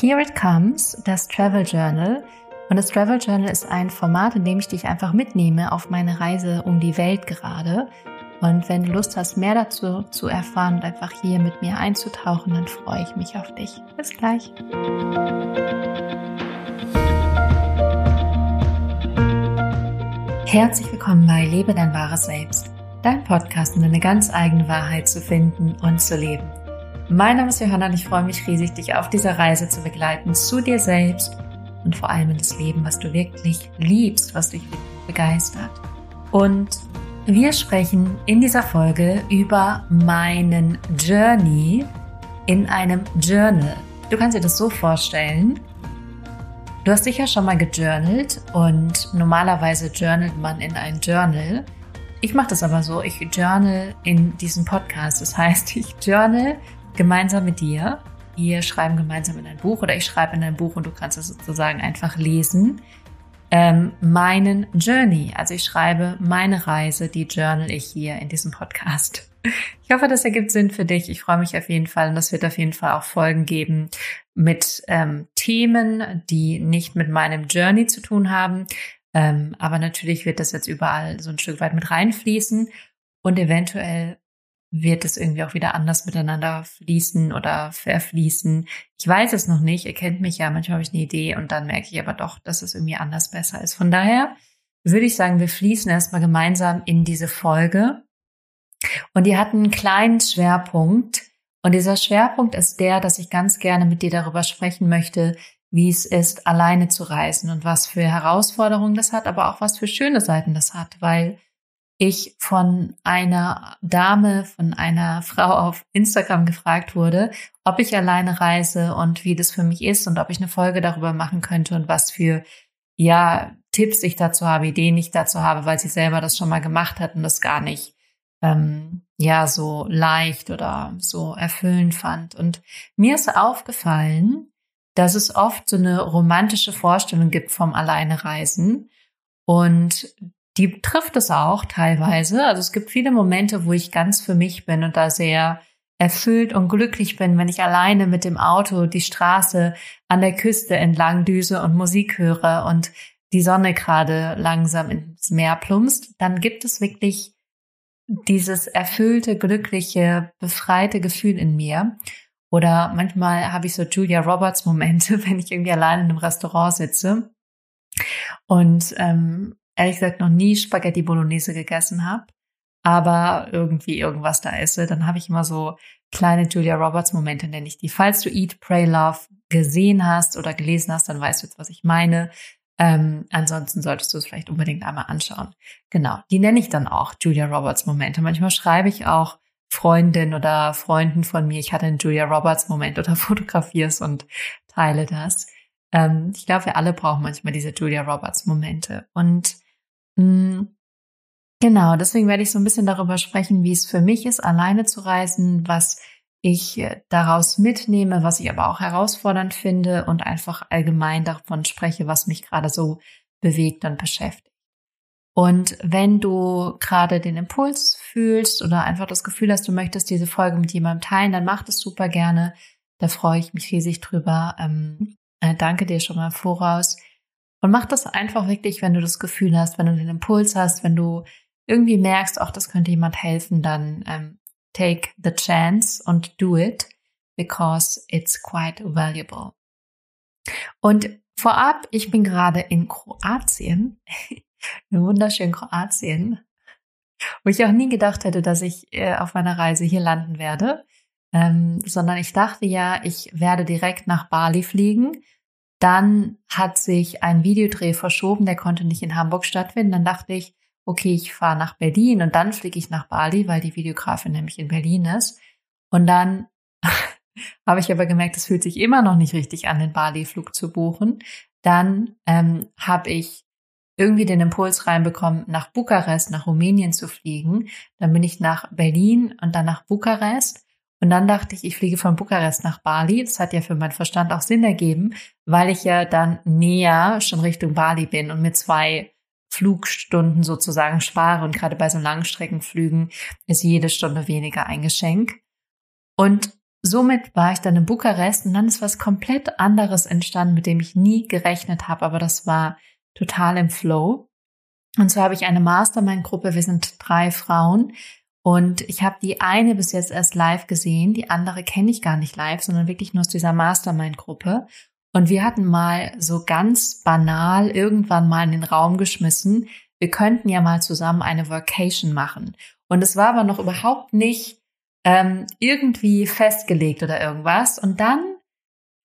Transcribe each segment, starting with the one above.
Here It Comes, das Travel Journal. Und das Travel Journal ist ein Format, in dem ich dich einfach mitnehme auf meine Reise um die Welt gerade. Und wenn du Lust hast, mehr dazu zu erfahren und einfach hier mit mir einzutauchen, dann freue ich mich auf dich. Bis gleich. Herzlich willkommen bei Lebe dein wahres Selbst, dein Podcast, um deine ganz eigene Wahrheit zu finden und zu leben. Mein Name ist Johanna und ich freue mich riesig, dich auf dieser Reise zu begleiten zu dir selbst und vor allem in das Leben, was du wirklich liebst, was dich wirklich begeistert. Und wir sprechen in dieser Folge über meinen Journey in einem Journal. Du kannst dir das so vorstellen, Du hast sicher schon mal gejournalt und normalerweise journalt man in ein Journal. Ich mache das aber so, ich journal in diesem Podcast. Das heißt, ich journal gemeinsam mit dir. Wir schreiben gemeinsam in ein Buch oder ich schreibe in ein Buch und du kannst es sozusagen einfach lesen. Ähm, meinen Journey. Also ich schreibe meine Reise, die journal ich hier in diesem Podcast. Ich hoffe, das ergibt Sinn für dich. Ich freue mich auf jeden Fall und es wird auf jeden Fall auch Folgen geben mit ähm, Themen, die nicht mit meinem Journey zu tun haben. Ähm, aber natürlich wird das jetzt überall so ein Stück weit mit reinfließen und eventuell wird es irgendwie auch wieder anders miteinander fließen oder verfließen. Ich weiß es noch nicht. Ihr kennt mich ja. Manchmal habe ich eine Idee und dann merke ich aber doch, dass es irgendwie anders besser ist. Von daher würde ich sagen, wir fließen erstmal gemeinsam in diese Folge und die hatten einen kleinen Schwerpunkt. Und dieser Schwerpunkt ist der, dass ich ganz gerne mit dir darüber sprechen möchte, wie es ist, alleine zu reisen und was für Herausforderungen das hat, aber auch was für schöne Seiten das hat, weil ich von einer Dame, von einer Frau auf Instagram gefragt wurde, ob ich alleine reise und wie das für mich ist und ob ich eine Folge darüber machen könnte und was für, ja, Tipps ich dazu habe, Ideen ich dazu habe, weil sie selber das schon mal gemacht hat und das gar nicht ähm, ja so leicht oder so erfüllend fand. Und mir ist aufgefallen, dass es oft so eine romantische Vorstellung gibt vom Alleinereisen. Und die trifft es auch teilweise. Also es gibt viele Momente, wo ich ganz für mich bin und da sehr erfüllt und glücklich bin, wenn ich alleine mit dem Auto die Straße an der Küste entlang düse und Musik höre und die Sonne gerade langsam ins Meer plumpst, dann gibt es wirklich dieses erfüllte, glückliche, befreite Gefühl in mir. Oder manchmal habe ich so Julia Roberts Momente, wenn ich irgendwie allein in einem Restaurant sitze und ähm, ehrlich gesagt noch nie Spaghetti Bolognese gegessen habe, aber irgendwie irgendwas da esse, dann habe ich immer so kleine Julia Roberts Momente, nenne ich die. Falls du Eat, Pray, Love gesehen hast oder gelesen hast, dann weißt du jetzt, was ich meine. Ähm, ansonsten solltest du es vielleicht unbedingt einmal anschauen. Genau, die nenne ich dann auch Julia Roberts Momente. Manchmal schreibe ich auch Freundin oder Freunden von mir, ich hatte einen Julia Roberts Moment oder fotografiere es und teile das. Ähm, ich glaube, wir alle brauchen manchmal diese Julia Roberts Momente. Und genau, deswegen werde ich so ein bisschen darüber sprechen, wie es für mich ist, alleine zu reisen, was ich äh, daraus mitnehme, was ich aber auch herausfordernd finde und einfach allgemein davon spreche, was mich gerade so bewegt und beschäftigt. Und wenn du gerade den Impuls fühlst oder einfach das Gefühl hast, du möchtest diese Folge mit jemandem teilen, dann mach das super gerne. Da freue ich mich riesig drüber. Ähm, äh, danke dir schon mal voraus. Und mach das einfach wirklich, wenn du das Gefühl hast, wenn du den Impuls hast, wenn du irgendwie merkst, auch das könnte jemand helfen, dann ähm, take the chance und do it because it's quite valuable. Und vorab, ich bin gerade in Kroatien, in wunderschönen Kroatien, wo ich auch nie gedacht hätte, dass ich äh, auf meiner Reise hier landen werde, ähm, sondern ich dachte ja, ich werde direkt nach Bali fliegen. Dann hat sich ein Videodreh verschoben, der konnte nicht in Hamburg stattfinden. Dann dachte ich, okay, ich fahre nach Berlin und dann fliege ich nach Bali, weil die Videografin nämlich in Berlin ist. Und dann habe ich aber gemerkt, es fühlt sich immer noch nicht richtig an, den Bali-Flug zu buchen. Dann ähm, habe ich irgendwie den Impuls reinbekommen, nach Bukarest, nach Rumänien zu fliegen. Dann bin ich nach Berlin und dann nach Bukarest. Und dann dachte ich, ich fliege von Bukarest nach Bali. Das hat ja für meinen Verstand auch Sinn ergeben, weil ich ja dann näher schon Richtung Bali bin und mit zwei Flugstunden sozusagen spare. Und gerade bei so Langstreckenflügen ist jede Stunde weniger ein Geschenk. Und somit war ich dann in Bukarest und dann ist was komplett anderes entstanden, mit dem ich nie gerechnet habe, aber das war total im Flow. Und so habe ich eine Mastermind-Gruppe, wir sind drei Frauen und ich habe die eine bis jetzt erst live gesehen, die andere kenne ich gar nicht live, sondern wirklich nur aus dieser Mastermind-Gruppe. Und wir hatten mal so ganz banal irgendwann mal in den Raum geschmissen, wir könnten ja mal zusammen eine Vacation machen. Und es war aber noch überhaupt nicht ähm, irgendwie festgelegt oder irgendwas. Und dann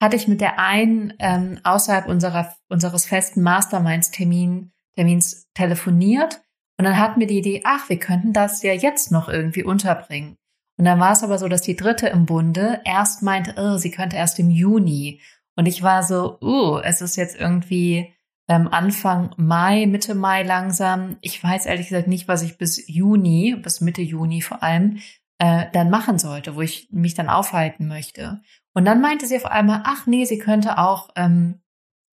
hatte ich mit der einen ähm, außerhalb unserer, unseres festen Masterminds-Termin, Termins telefoniert. Und dann hatten wir die Idee, ach, wir könnten das ja jetzt noch irgendwie unterbringen. Und dann war es aber so, dass die dritte im Bunde erst meinte, oh, sie könnte erst im Juni. Und ich war so, uh, es ist jetzt irgendwie ähm, Anfang Mai, Mitte Mai langsam. Ich weiß ehrlich gesagt nicht, was ich bis Juni, bis Mitte Juni vor allem, äh, dann machen sollte, wo ich mich dann aufhalten möchte. Und dann meinte sie auf einmal, ach nee, sie könnte auch ähm,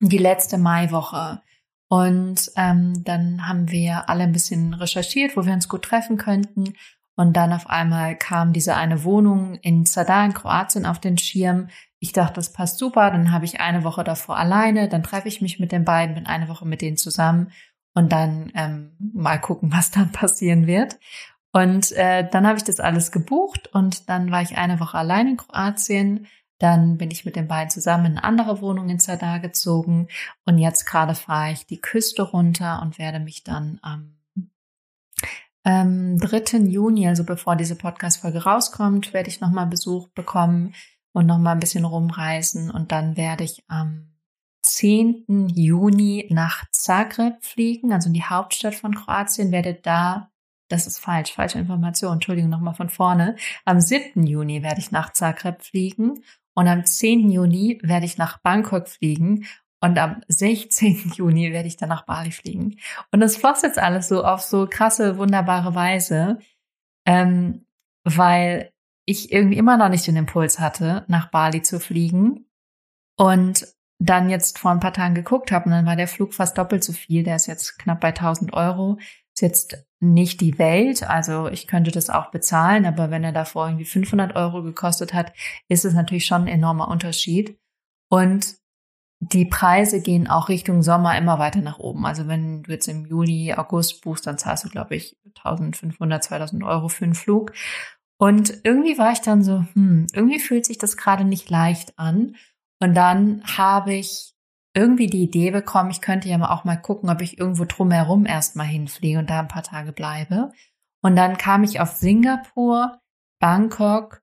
die letzte Maiwoche. Und ähm, dann haben wir alle ein bisschen recherchiert, wo wir uns gut treffen könnten. Und dann auf einmal kam diese eine Wohnung in Zadar in Kroatien auf den Schirm. Ich dachte, das passt super. Dann habe ich eine Woche davor alleine. Dann treffe ich mich mit den beiden, bin eine Woche mit denen zusammen und dann ähm, mal gucken, was dann passieren wird. Und äh, dann habe ich das alles gebucht und dann war ich eine Woche allein in Kroatien. Dann bin ich mit den beiden zusammen in eine andere Wohnung in Zadar gezogen und jetzt gerade fahre ich die Küste runter und werde mich dann am ähm, 3. Juni, also bevor diese Podcast-Folge rauskommt, werde ich nochmal Besuch bekommen und nochmal ein bisschen rumreisen und dann werde ich am 10. Juni nach Zagreb fliegen, also in die Hauptstadt von Kroatien, werde da das ist falsch, falsche Information, Entschuldigung, nochmal von vorne. Am 7. Juni werde ich nach Zagreb fliegen und am 10. Juni werde ich nach Bangkok fliegen und am 16. Juni werde ich dann nach Bali fliegen. Und das floss jetzt alles so auf so krasse, wunderbare Weise, ähm, weil ich irgendwie immer noch nicht den Impuls hatte, nach Bali zu fliegen. Und dann jetzt vor ein paar Tagen geguckt habe und dann war der Flug fast doppelt so viel. Der ist jetzt knapp bei 1000 Euro. Ist jetzt nicht die Welt, also ich könnte das auch bezahlen, aber wenn er davor irgendwie 500 Euro gekostet hat, ist es natürlich schon ein enormer Unterschied. Und die Preise gehen auch Richtung Sommer immer weiter nach oben. Also wenn du jetzt im Juli, August buchst, dann zahlst du, glaube ich, 1500, 2000 Euro für einen Flug. Und irgendwie war ich dann so, hm, irgendwie fühlt sich das gerade nicht leicht an. Und dann habe ich irgendwie die Idee bekommen, ich könnte ja auch mal gucken, ob ich irgendwo drumherum erstmal hinfliege und da ein paar Tage bleibe. Und dann kam ich auf Singapur, Bangkok,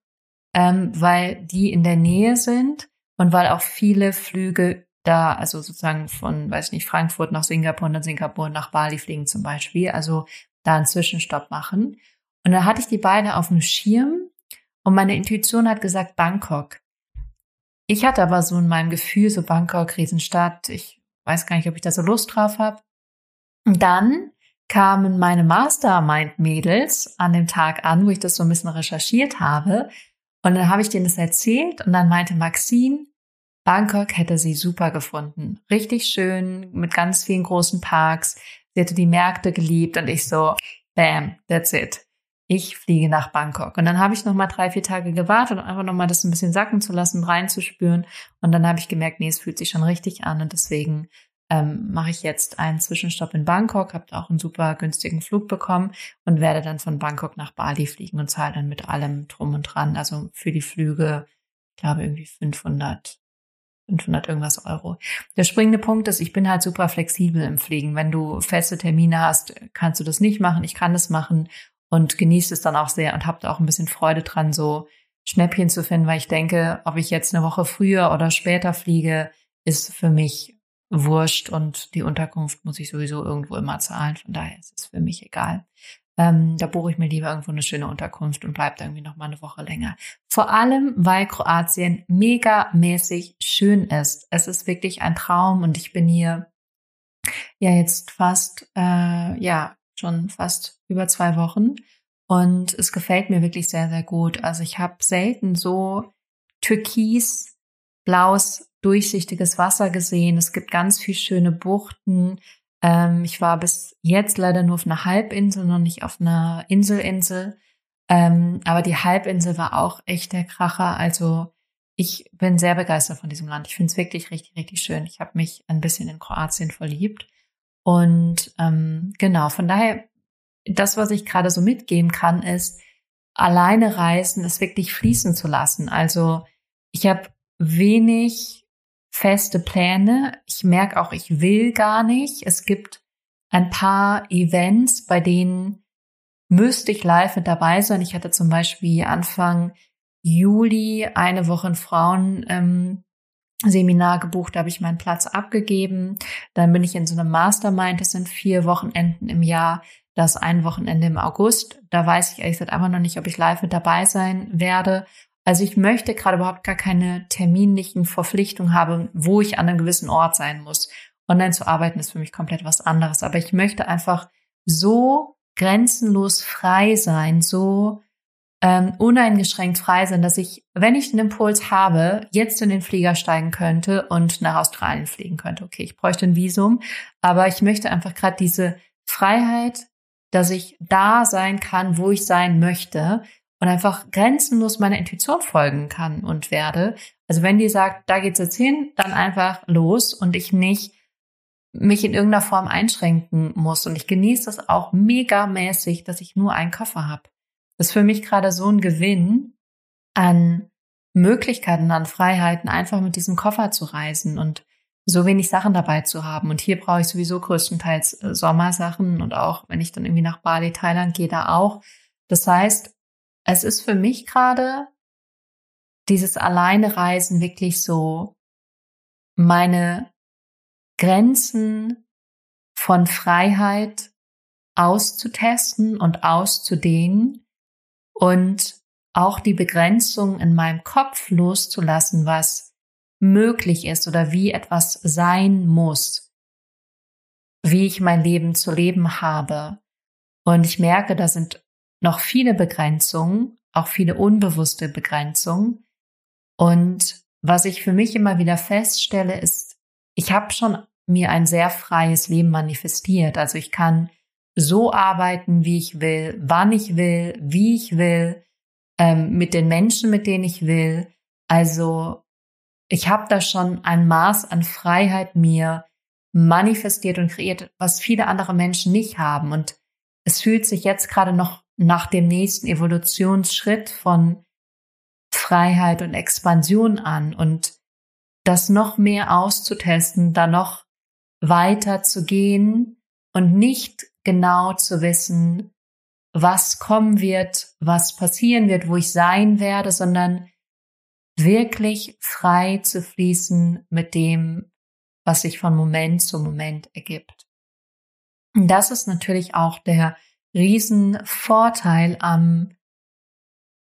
ähm, weil die in der Nähe sind und weil auch viele Flüge da, also sozusagen von, weiß nicht, Frankfurt nach Singapur und dann Singapur nach Bali fliegen zum Beispiel, also da einen Zwischenstopp machen. Und dann hatte ich die beide auf dem Schirm und meine Intuition hat gesagt Bangkok. Ich hatte aber so in meinem Gefühl, so Bangkok, Riesenstadt, ich weiß gar nicht, ob ich da so Lust drauf habe. Dann kamen meine Mastermind-Mädels an dem Tag an, wo ich das so ein bisschen recherchiert habe. Und dann habe ich denen das erzählt und dann meinte Maxine, Bangkok hätte sie super gefunden. Richtig schön, mit ganz vielen großen Parks. Sie hätte die Märkte geliebt und ich so, bam, that's it ich fliege nach Bangkok. Und dann habe ich noch mal drei, vier Tage gewartet, um einfach noch mal das ein bisschen sacken zu lassen, reinzuspüren. Und dann habe ich gemerkt, nee, es fühlt sich schon richtig an. Und deswegen ähm, mache ich jetzt einen Zwischenstopp in Bangkok, habe auch einen super günstigen Flug bekommen und werde dann von Bangkok nach Bali fliegen und zahle dann mit allem drum und dran. Also für die Flüge, ich glaube irgendwie 500 500 irgendwas Euro. Der springende Punkt ist, ich bin halt super flexibel im Fliegen. Wenn du feste Termine hast, kannst du das nicht machen. Ich kann das machen und genieße es dann auch sehr und habe da auch ein bisschen Freude dran, so Schnäppchen zu finden, weil ich denke, ob ich jetzt eine Woche früher oder später fliege, ist für mich wurscht und die Unterkunft muss ich sowieso irgendwo immer zahlen. Von daher ist es für mich egal. Ähm, da buche ich mir lieber irgendwo eine schöne Unterkunft und bleibe irgendwie noch mal eine Woche länger. Vor allem, weil Kroatien megamäßig schön ist. Es ist wirklich ein Traum und ich bin hier ja jetzt fast äh, ja schon fast über zwei Wochen. Und es gefällt mir wirklich sehr, sehr gut. Also ich habe selten so türkis, blaues, durchsichtiges Wasser gesehen. Es gibt ganz viel schöne Buchten. Ähm, ich war bis jetzt leider nur auf einer Halbinsel, noch nicht auf einer Inselinsel. Ähm, aber die Halbinsel war auch echt der Kracher. Also ich bin sehr begeistert von diesem Land. Ich finde es wirklich richtig, richtig schön. Ich habe mich ein bisschen in Kroatien verliebt. Und ähm, genau, von daher, das, was ich gerade so mitgeben kann, ist, alleine reisen, es wirklich fließen zu lassen. Also ich habe wenig feste Pläne. Ich merke auch, ich will gar nicht. Es gibt ein paar Events, bei denen müsste ich live mit dabei sein. Ich hatte zum Beispiel Anfang Juli eine Woche ein Frauen ähm, Seminar gebucht, da habe ich meinen Platz abgegeben. Dann bin ich in so einem Mastermind, das sind vier Wochenenden im Jahr, das ein Wochenende im August. Da weiß ich ehrlich gesagt einfach noch nicht, ob ich live mit dabei sein werde. Also ich möchte gerade überhaupt gar keine terminlichen Verpflichtungen haben, wo ich an einem gewissen Ort sein muss. Online zu arbeiten ist für mich komplett was anderes. Aber ich möchte einfach so grenzenlos frei sein, so ähm, uneingeschränkt frei sein, dass ich, wenn ich den Impuls habe, jetzt in den Flieger steigen könnte und nach Australien fliegen könnte. Okay, ich bräuchte ein Visum, aber ich möchte einfach gerade diese Freiheit, dass ich da sein kann, wo ich sein möchte und einfach grenzenlos meiner Intuition folgen kann und werde. Also wenn die sagt, da geht's jetzt hin, dann einfach los und ich nicht mich in irgendeiner Form einschränken muss. Und ich genieße das auch megamäßig, dass ich nur einen Koffer habe. Das ist für mich gerade so ein Gewinn an Möglichkeiten, an Freiheiten, einfach mit diesem Koffer zu reisen und so wenig Sachen dabei zu haben. Und hier brauche ich sowieso größtenteils äh, Sommersachen und auch, wenn ich dann irgendwie nach Bali, Thailand gehe, da auch. Das heißt, es ist für mich gerade dieses alleine Reisen wirklich so meine Grenzen von Freiheit auszutesten und auszudehnen und auch die Begrenzung in meinem Kopf loszulassen, was möglich ist oder wie etwas sein muss, wie ich mein Leben zu leben habe. Und ich merke, da sind noch viele Begrenzungen, auch viele unbewusste Begrenzungen. Und was ich für mich immer wieder feststelle, ist, ich habe schon mir ein sehr freies Leben manifestiert. Also ich kann so arbeiten, wie ich will, wann ich will, wie ich will, ähm, mit den Menschen, mit denen ich will. Also ich habe da schon ein Maß an Freiheit mir manifestiert und kreiert, was viele andere Menschen nicht haben. Und es fühlt sich jetzt gerade noch nach dem nächsten Evolutionsschritt von Freiheit und Expansion an und das noch mehr auszutesten, da noch weiter zu gehen und nicht genau zu wissen, was kommen wird, was passieren wird, wo ich sein werde, sondern wirklich frei zu fließen mit dem, was sich von Moment zu Moment ergibt. Und das ist natürlich auch der Riesenvorteil am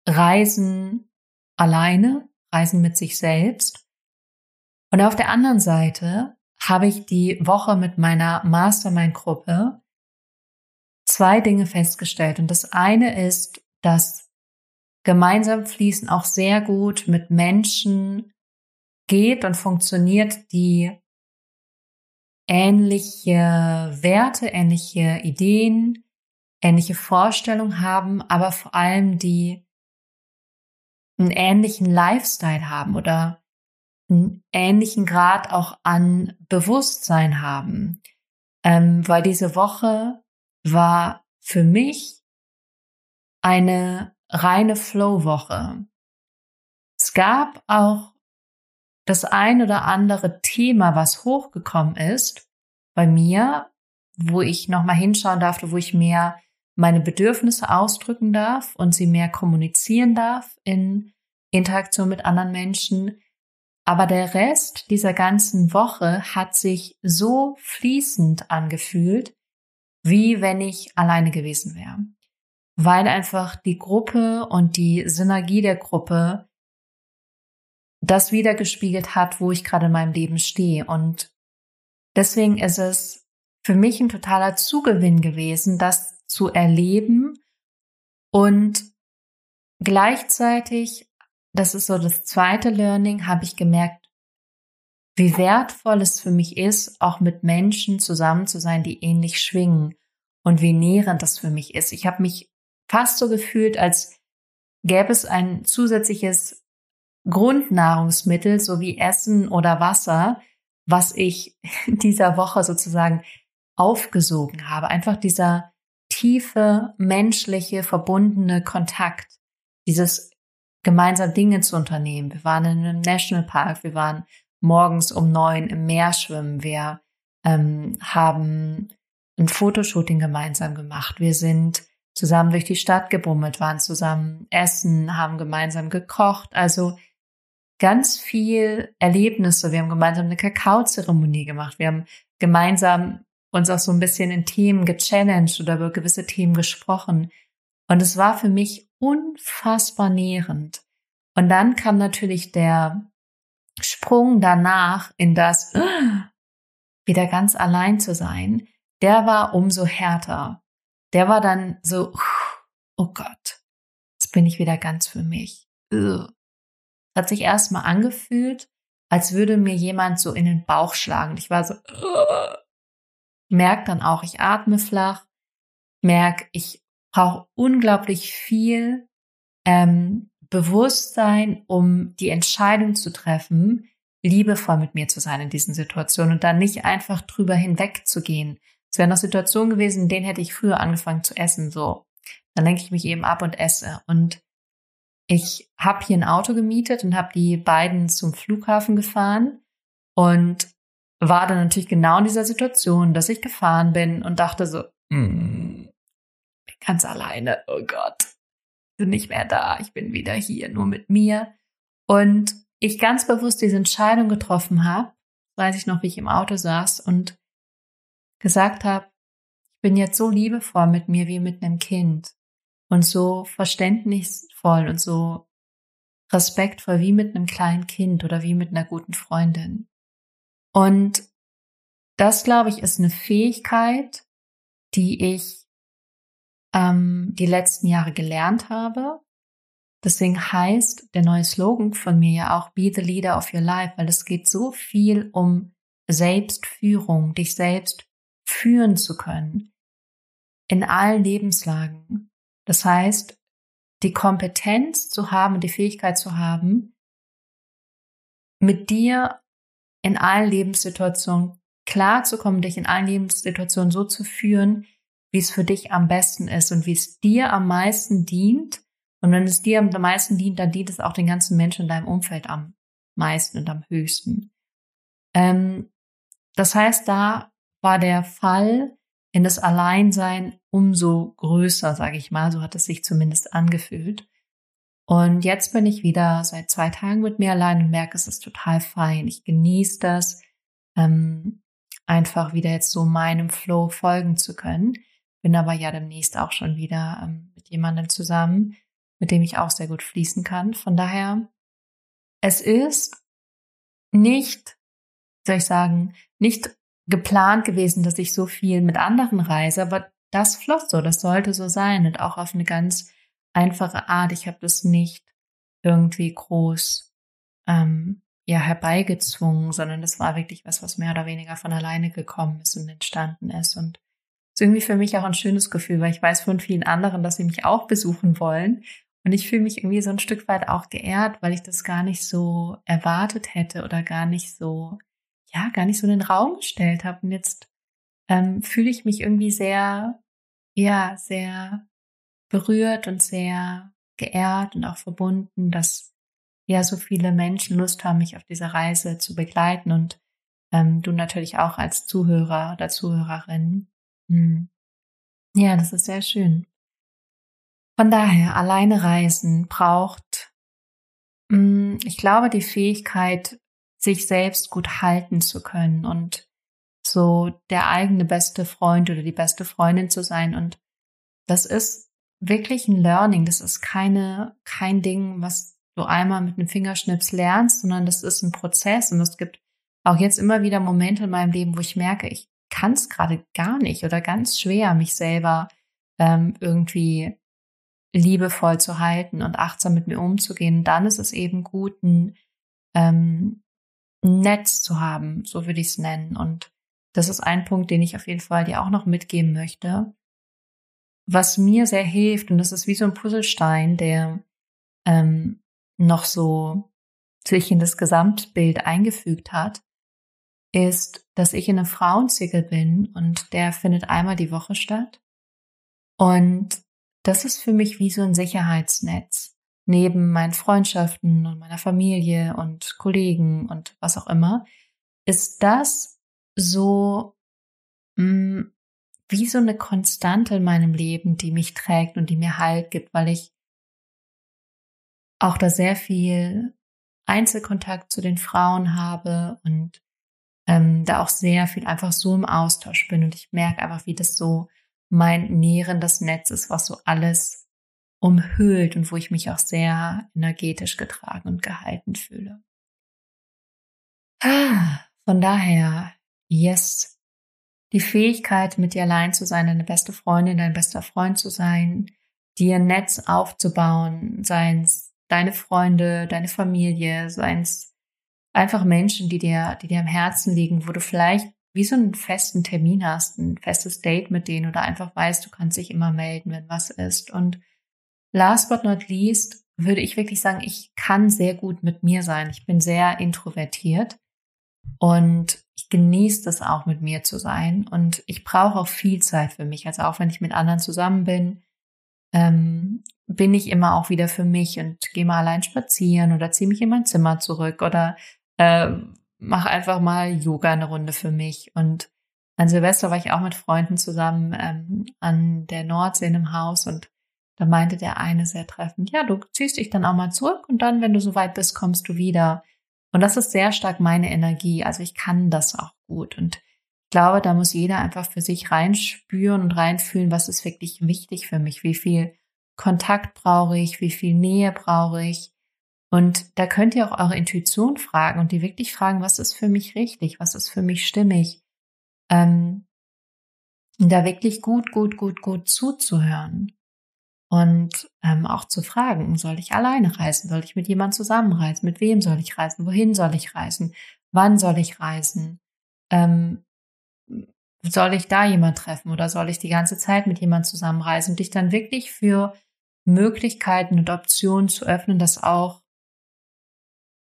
Reisen alleine, Reisen mit sich selbst. Und auf der anderen Seite habe ich die Woche mit meiner Mastermind-Gruppe zwei Dinge festgestellt. Und das eine ist, dass gemeinsam fließen auch sehr gut mit Menschen geht und funktioniert, die ähnliche Werte, ähnliche Ideen, ähnliche Vorstellungen haben, aber vor allem die einen ähnlichen Lifestyle haben oder einen ähnlichen Grad auch an Bewusstsein haben. Ähm, weil diese Woche war für mich eine reine Flow-Woche. Es gab auch das ein oder andere Thema, was hochgekommen ist bei mir, wo ich nochmal hinschauen darf, wo ich mehr meine Bedürfnisse ausdrücken darf und sie mehr kommunizieren darf in Interaktion mit anderen Menschen. Aber der Rest dieser ganzen Woche hat sich so fließend angefühlt, wie wenn ich alleine gewesen wäre. Weil einfach die Gruppe und die Synergie der Gruppe das wiedergespiegelt hat, wo ich gerade in meinem Leben stehe. Und deswegen ist es für mich ein totaler Zugewinn gewesen, das zu erleben und gleichzeitig, das ist so das zweite Learning, habe ich gemerkt, wie wertvoll es für mich ist, auch mit Menschen zusammen zu sein, die ähnlich schwingen und wie nährend das für mich ist. Ich habe mich fast so gefühlt, als gäbe es ein zusätzliches Grundnahrungsmittel sowie Essen oder Wasser, was ich dieser Woche sozusagen aufgesogen habe. Einfach dieser tiefe, menschliche, verbundene Kontakt, dieses gemeinsam Dinge zu unternehmen. Wir waren in einem Nationalpark, wir waren morgens um neun im Meer schwimmen, wir ähm, haben ein Fotoshooting gemeinsam gemacht, wir sind zusammen durch die Stadt gebummelt, waren zusammen essen, haben gemeinsam gekocht, also ganz viel Erlebnisse. Wir haben gemeinsam eine Kakaozeremonie gemacht, wir haben gemeinsam uns auch so ein bisschen in Themen gechallenged oder über gewisse Themen gesprochen. Und es war für mich unfassbar nährend. Und dann kam natürlich der Sprung danach in das wieder ganz allein zu sein. Der war umso härter. Der war dann so, oh Gott, jetzt bin ich wieder ganz für mich. Hat sich erstmal angefühlt, als würde mir jemand so in den Bauch schlagen. Ich war so, merke dann auch, ich atme flach, merke, ich brauche unglaublich viel ähm, Bewusstsein, um die Entscheidung zu treffen, liebevoll mit mir zu sein in diesen Situationen und dann nicht einfach drüber hinwegzugehen. Es wären noch Situationen gewesen, in denen hätte ich früher angefangen zu essen, so. Dann lenke ich mich eben ab und esse. Und ich habe hier ein Auto gemietet und habe die beiden zum Flughafen gefahren und war dann natürlich genau in dieser Situation, dass ich gefahren bin und dachte so, mm, ganz alleine, oh Gott, bin nicht mehr da, ich bin wieder hier, nur mit mir. Und ich ganz bewusst diese Entscheidung getroffen habe, weiß ich noch, wie ich im Auto saß und gesagt habe, ich bin jetzt so liebevoll mit mir wie mit einem Kind und so verständnisvoll und so respektvoll wie mit einem kleinen Kind oder wie mit einer guten Freundin. Und das, glaube ich, ist eine Fähigkeit, die ich ähm, die letzten Jahre gelernt habe. Deswegen heißt der neue Slogan von mir ja auch Be the Leader of Your Life, weil es geht so viel um Selbstführung, dich selbst führen zu können in allen Lebenslagen. Das heißt, die Kompetenz zu haben die Fähigkeit zu haben, mit dir in allen Lebenssituationen klarzukommen, dich in allen Lebenssituationen so zu führen, wie es für dich am besten ist und wie es dir am meisten dient. Und wenn es dir am meisten dient, dann dient es auch den ganzen Menschen in deinem Umfeld am meisten und am höchsten. Ähm, das heißt, da war der Fall in das Alleinsein umso größer, sage ich mal. So hat es sich zumindest angefühlt. Und jetzt bin ich wieder seit zwei Tagen mit mir allein und merke, es ist total fein. Ich genieße das, ähm, einfach wieder jetzt so meinem Flow folgen zu können. Bin aber ja demnächst auch schon wieder ähm, mit jemandem zusammen, mit dem ich auch sehr gut fließen kann. Von daher, es ist nicht, soll ich sagen, nicht geplant gewesen, dass ich so viel mit anderen reise, aber das floss so, das sollte so sein und auch auf eine ganz einfache Art. Ich habe das nicht irgendwie groß ähm, ja herbeigezwungen, sondern das war wirklich was, was mehr oder weniger von alleine gekommen ist und entstanden ist. Und ist irgendwie für mich auch ein schönes Gefühl, weil ich weiß von vielen anderen, dass sie mich auch besuchen wollen. Und ich fühle mich irgendwie so ein Stück weit auch geehrt, weil ich das gar nicht so erwartet hätte oder gar nicht so, ja, gar nicht so in den Raum gestellt habe. Und jetzt ähm, fühle ich mich irgendwie sehr, ja, sehr berührt und sehr geehrt und auch verbunden, dass ja so viele Menschen Lust haben, mich auf dieser Reise zu begleiten und ähm, du natürlich auch als Zuhörer oder Zuhörerin. Hm. Ja, das ist sehr schön. Von daher, alleine reisen braucht, mh, hm, ich glaube, die Fähigkeit, sich selbst gut halten zu können und so der eigene beste Freund oder die beste Freundin zu sein. Und das ist wirklich ein Learning. Das ist keine, kein Ding, was du einmal mit einem Fingerschnips lernst, sondern das ist ein Prozess. Und es gibt auch jetzt immer wieder Momente in meinem Leben, wo ich merke, ich kann es gerade gar nicht oder ganz schwer, mich selber ähm, irgendwie liebevoll zu halten und achtsam mit mir umzugehen. dann ist es eben gut, ein ähm, Netz zu haben, so würde ich es nennen. Und das ist ein Punkt, den ich auf jeden Fall dir auch noch mitgeben möchte was mir sehr hilft, und das ist wie so ein Puzzlestein, der ähm, noch so sich in das Gesamtbild eingefügt hat, ist, dass ich in einem Frauenzirkel bin und der findet einmal die Woche statt. Und das ist für mich wie so ein Sicherheitsnetz. Neben meinen Freundschaften und meiner Familie und Kollegen und was auch immer, ist das so mh, mm, wie so eine Konstante in meinem Leben, die mich trägt und die mir Halt gibt, weil ich auch da sehr viel Einzelkontakt zu den Frauen habe und ähm, da auch sehr viel einfach so im Austausch bin und ich merke einfach, wie das so mein nährendes Netz ist, was so alles umhüllt und wo ich mich auch sehr energetisch getragen und gehalten fühle. Ah, von daher, yes, die Fähigkeit, mit dir allein zu sein, deine beste Freundin, dein bester Freund zu sein, dir ein Netz aufzubauen, seien es deine Freunde, deine Familie, seien es einfach Menschen, die dir, die dir am Herzen liegen, wo du vielleicht wie so einen festen Termin hast, ein festes Date mit denen oder einfach weißt, du kannst dich immer melden, wenn was ist. Und last but not least würde ich wirklich sagen, ich kann sehr gut mit mir sein. Ich bin sehr introvertiert und ich genieße das auch mit mir zu sein. Und ich brauche auch viel Zeit für mich. Also auch wenn ich mit anderen zusammen bin, ähm, bin ich immer auch wieder für mich und gehe mal allein spazieren oder ziehe mich in mein Zimmer zurück oder äh, mache einfach mal Yoga eine Runde für mich. Und an Silvester war ich auch mit Freunden zusammen ähm, an der Nordsee in einem Haus und da meinte der eine sehr treffend, ja, du ziehst dich dann auch mal zurück und dann, wenn du soweit bist, kommst du wieder. Und das ist sehr stark meine Energie. Also ich kann das auch gut. Und ich glaube, da muss jeder einfach für sich reinspüren und reinfühlen, was ist wirklich wichtig für mich, wie viel Kontakt brauche ich, wie viel Nähe brauche ich, und da könnt ihr auch eure Intuition fragen und die wirklich fragen, was ist für mich richtig, was ist für mich stimmig. Ähm, da wirklich gut, gut, gut, gut zuzuhören. Und ähm, auch zu fragen, soll ich alleine reisen? Soll ich mit jemandem zusammenreisen? Mit wem soll ich reisen? Wohin soll ich reisen? Wann soll ich reisen? Ähm, soll ich da jemand treffen oder soll ich die ganze Zeit mit jemandem zusammenreisen? Und dich dann wirklich für Möglichkeiten und Optionen zu öffnen, dass auch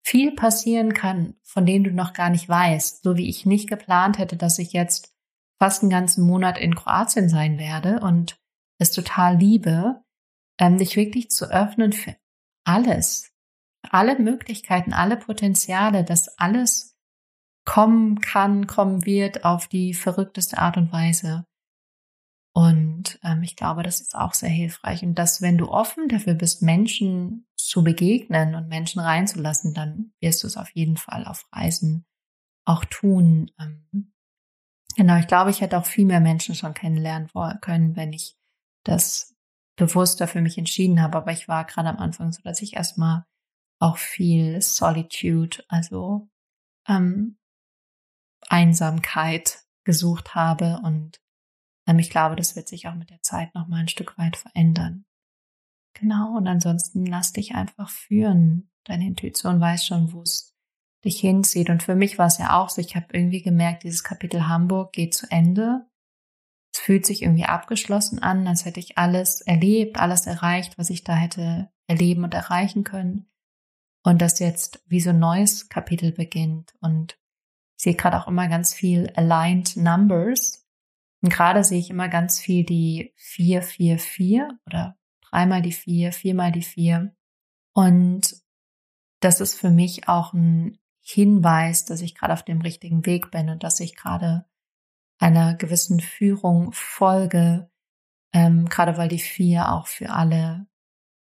viel passieren kann, von denen du noch gar nicht weißt, so wie ich nicht geplant hätte, dass ich jetzt fast einen ganzen Monat in Kroatien sein werde und es total liebe, ähm, dich wirklich zu öffnen für alles, alle Möglichkeiten, alle Potenziale, dass alles kommen kann, kommen wird auf die verrückteste Art und Weise. Und ähm, ich glaube, das ist auch sehr hilfreich. Und dass, wenn du offen dafür bist, Menschen zu begegnen und Menschen reinzulassen, dann wirst du es auf jeden Fall auf Reisen auch tun. Ähm, genau, ich glaube, ich hätte auch viel mehr Menschen schon kennenlernen können, wenn ich das bewusster für mich entschieden habe. Aber ich war gerade am Anfang so, dass ich erstmal auch viel Solitude, also ähm, Einsamkeit gesucht habe und ich glaube, das wird sich auch mit der Zeit noch mal ein Stück weit verändern. Genau, und ansonsten lass dich einfach führen. Deine Intuition weiß schon, wo es dich hinzieht. Und für mich war es ja auch so, ich habe irgendwie gemerkt, dieses Kapitel Hamburg geht zu Ende. Es fühlt sich irgendwie abgeschlossen an, als hätte ich alles erlebt, alles erreicht, was ich da hätte erleben und erreichen können. Und dass jetzt wie so ein neues Kapitel beginnt. Und ich sehe gerade auch immer ganz viel aligned numbers. Und gerade sehe ich immer ganz viel die 444 oder dreimal die vier, viermal die vier. Und das ist für mich auch ein Hinweis, dass ich gerade auf dem richtigen Weg bin und dass ich gerade einer gewissen Führung folge, ähm, gerade weil die vier auch für alle,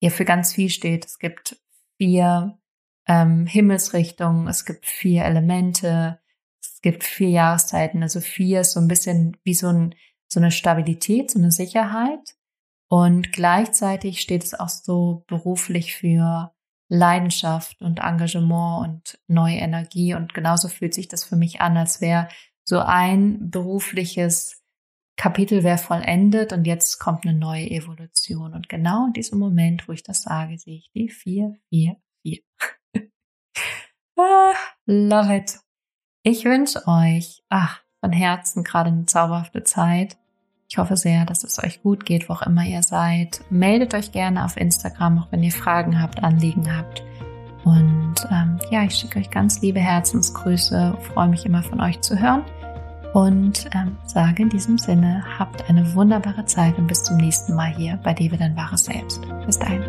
ja, für ganz viel steht. Es gibt vier ähm, Himmelsrichtungen, es gibt vier Elemente, es gibt vier Jahreszeiten, also vier ist so ein bisschen wie so, ein, so eine Stabilität, so eine Sicherheit. Und gleichzeitig steht es auch so beruflich für Leidenschaft und Engagement und neue Energie. Und genauso fühlt sich das für mich an, als wäre so ein berufliches Kapitel wäre vollendet und jetzt kommt eine neue Evolution. Und genau in diesem Moment, wo ich das sage, sehe ich die 4, 4, 4. ah, love it. Ich wünsche euch, ach, von Herzen gerade eine zauberhafte Zeit. Ich hoffe sehr, dass es euch gut geht, wo auch immer ihr seid. Meldet euch gerne auf Instagram, auch wenn ihr Fragen habt, Anliegen habt. Und ähm, ja, ich schicke euch ganz liebe Herzensgrüße, freue mich immer von euch zu hören und ähm, sage in diesem Sinne, habt eine wunderbare Zeit und bis zum nächsten Mal hier bei Lebe dein wahres Selbst. Bis dahin.